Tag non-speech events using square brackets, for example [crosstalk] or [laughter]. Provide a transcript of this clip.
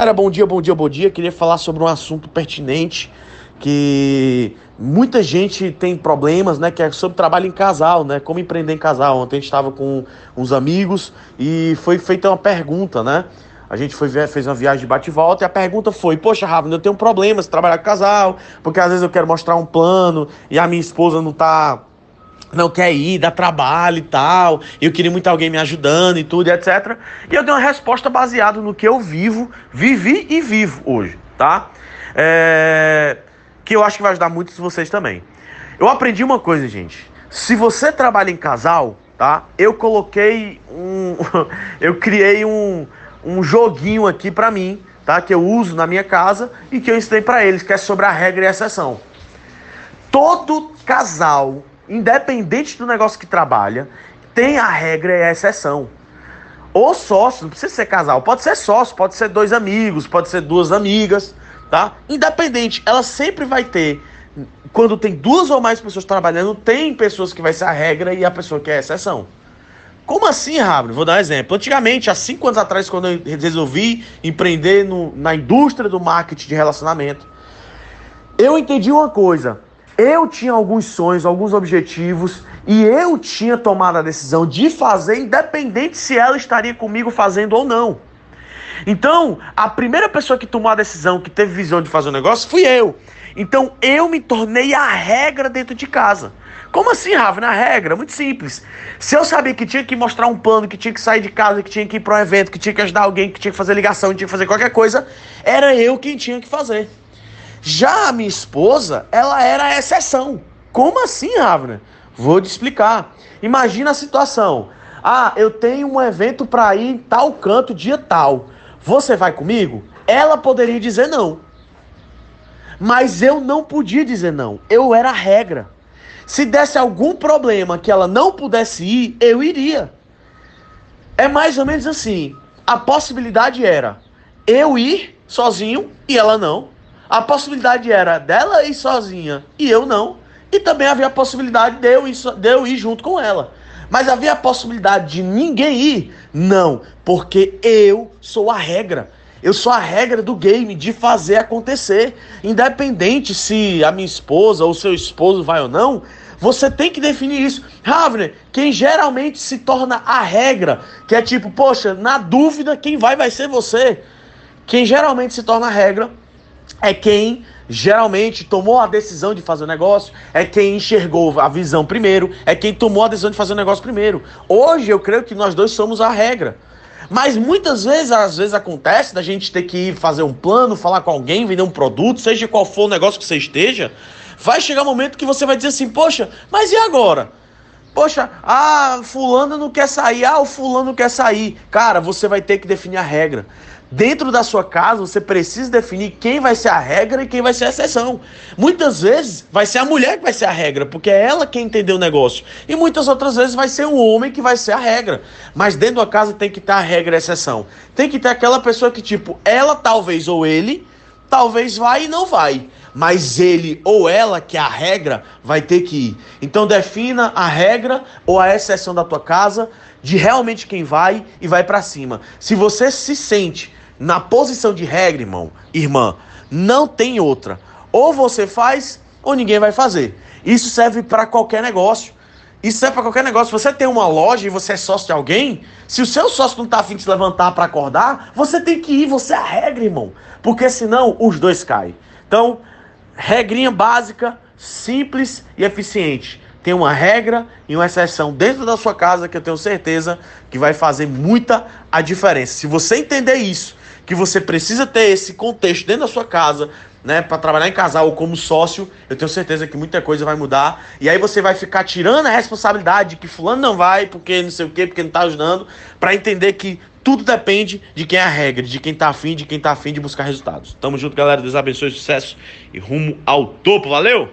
Cara, bom dia, bom dia, bom dia. Queria falar sobre um assunto pertinente que muita gente tem problemas, né? Que é sobre trabalho em casal, né? Como empreender em casal. Ontem a gente estava com uns amigos e foi feita uma pergunta, né? A gente foi, fez uma viagem de bate-volta e a pergunta foi: Poxa, Rafa, eu tenho problemas de trabalhar com casal, porque às vezes eu quero mostrar um plano e a minha esposa não tá não quer ir, dá trabalho e tal. Eu queria muito alguém me ajudando e tudo, etc. E eu dei uma resposta baseada no que eu vivo, vivi e vivo hoje, tá? É... Que eu acho que vai ajudar muitos de vocês também. Eu aprendi uma coisa, gente. Se você trabalha em casal, tá? Eu coloquei um. [laughs] eu criei um, um joguinho aqui pra mim, tá? Que eu uso na minha casa e que eu ensinei para eles, que é sobre a regra e a exceção. Todo casal independente do negócio que trabalha, tem a regra e a exceção. O sócio, não precisa ser casal, pode ser sócio, pode ser dois amigos, pode ser duas amigas, tá? Independente, ela sempre vai ter. Quando tem duas ou mais pessoas trabalhando, tem pessoas que vai ser a regra e a pessoa que é a exceção. Como assim, Rábio? Vou dar um exemplo. Antigamente, há cinco anos atrás, quando eu resolvi empreender no, na indústria do marketing de relacionamento, eu entendi uma coisa. Eu tinha alguns sonhos, alguns objetivos, e eu tinha tomado a decisão de fazer, independente se ela estaria comigo fazendo ou não. Então, a primeira pessoa que tomou a decisão, que teve visão de fazer o um negócio, fui eu. Então, eu me tornei a regra dentro de casa. Como assim, Rafa? Na regra, muito simples. Se eu sabia que tinha que mostrar um plano, que tinha que sair de casa, que tinha que ir para um evento, que tinha que ajudar alguém, que tinha que fazer ligação, que tinha que fazer qualquer coisa, era eu quem tinha que fazer. Já a minha esposa, ela era a exceção. Como assim, Ravner? Vou te explicar. Imagina a situação. Ah, eu tenho um evento para ir em tal canto, dia tal. Você vai comigo? Ela poderia dizer não. Mas eu não podia dizer não. Eu era a regra. Se desse algum problema que ela não pudesse ir, eu iria. É mais ou menos assim. A possibilidade era eu ir sozinho e ela não. A possibilidade era dela ir sozinha e eu não. E também havia a possibilidade de eu ir, de eu ir junto com ela. Mas havia a possibilidade de ninguém ir? Não, porque eu sou a regra. Eu sou a regra do game de fazer acontecer. Independente se a minha esposa ou seu esposo vai ou não, você tem que definir isso. Ravner, quem geralmente se torna a regra, que é tipo, poxa, na dúvida, quem vai vai ser você. Quem geralmente se torna a regra é quem geralmente tomou a decisão de fazer o negócio, é quem enxergou a visão primeiro, é quem tomou a decisão de fazer o negócio primeiro. Hoje eu creio que nós dois somos a regra. Mas muitas vezes, às vezes acontece da gente ter que ir fazer um plano, falar com alguém, vender um produto, seja qual for o negócio que você esteja, vai chegar um momento que você vai dizer assim: "Poxa, mas e agora?" Poxa, ah, fulano não quer sair, ah, o fulano quer sair. Cara, você vai ter que definir a regra. Dentro da sua casa, você precisa definir quem vai ser a regra e quem vai ser a exceção. Muitas vezes vai ser a mulher que vai ser a regra, porque é ela quem entendeu o negócio. E muitas outras vezes vai ser o homem que vai ser a regra. Mas dentro da casa tem que ter a regra e a exceção. Tem que ter aquela pessoa que, tipo, ela talvez ou ele, talvez vai e não vai. Mas ele ou ela, que é a regra, vai ter que ir. Então defina a regra ou a exceção da tua casa, de realmente quem vai e vai para cima. Se você se sente na posição de regra, irmão, irmã, não tem outra. Ou você faz ou ninguém vai fazer. Isso serve para qualquer negócio. Isso serve para qualquer negócio. Se você tem uma loja e você é sócio de alguém, se o seu sócio não tá afim de se levantar para acordar, você tem que ir, você é a regra, irmão. Porque senão os dois caem. Então, regrinha básica, simples e eficiente. Tem uma regra e uma exceção dentro da sua casa que eu tenho certeza que vai fazer muita a diferença. Se você entender isso, que você precisa ter esse contexto dentro da sua casa, né, para trabalhar em casal ou como sócio, eu tenho certeza que muita coisa vai mudar. E aí você vai ficar tirando a responsabilidade de que fulano não vai, porque não sei o quê, porque não tá ajudando, para entender que tudo depende de quem é a regra, de quem tá afim, de quem tá afim de buscar resultados. Tamo junto, galera. Deus abençoe, sucesso e rumo ao topo. Valeu!